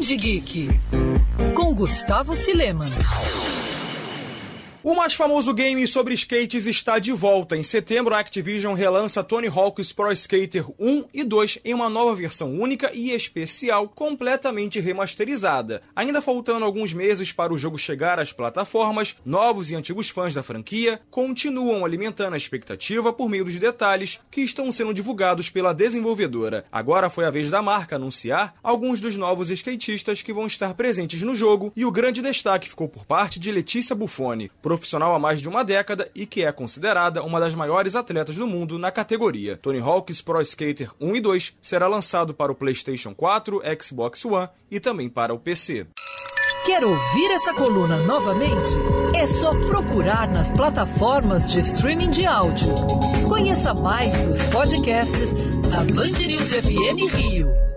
Geek, com Gustavo Sileman. O mais famoso game sobre skates está de volta. Em setembro, a Activision relança Tony Hawk's Pro Skater 1 e 2 em uma nova versão única e especial, completamente remasterizada. Ainda faltando alguns meses para o jogo chegar às plataformas, novos e antigos fãs da franquia continuam alimentando a expectativa por meio dos detalhes que estão sendo divulgados pela desenvolvedora. Agora foi a vez da marca anunciar alguns dos novos skatistas que vão estar presentes no jogo e o grande destaque ficou por parte de Letícia Buffoni profissional há mais de uma década e que é considerada uma das maiores atletas do mundo na categoria. Tony Hawk's Pro Skater 1 e 2 será lançado para o PlayStation 4, Xbox One e também para o PC. Quer ouvir essa coluna novamente? É só procurar nas plataformas de streaming de áudio. Conheça mais dos podcasts da Band News FM Rio.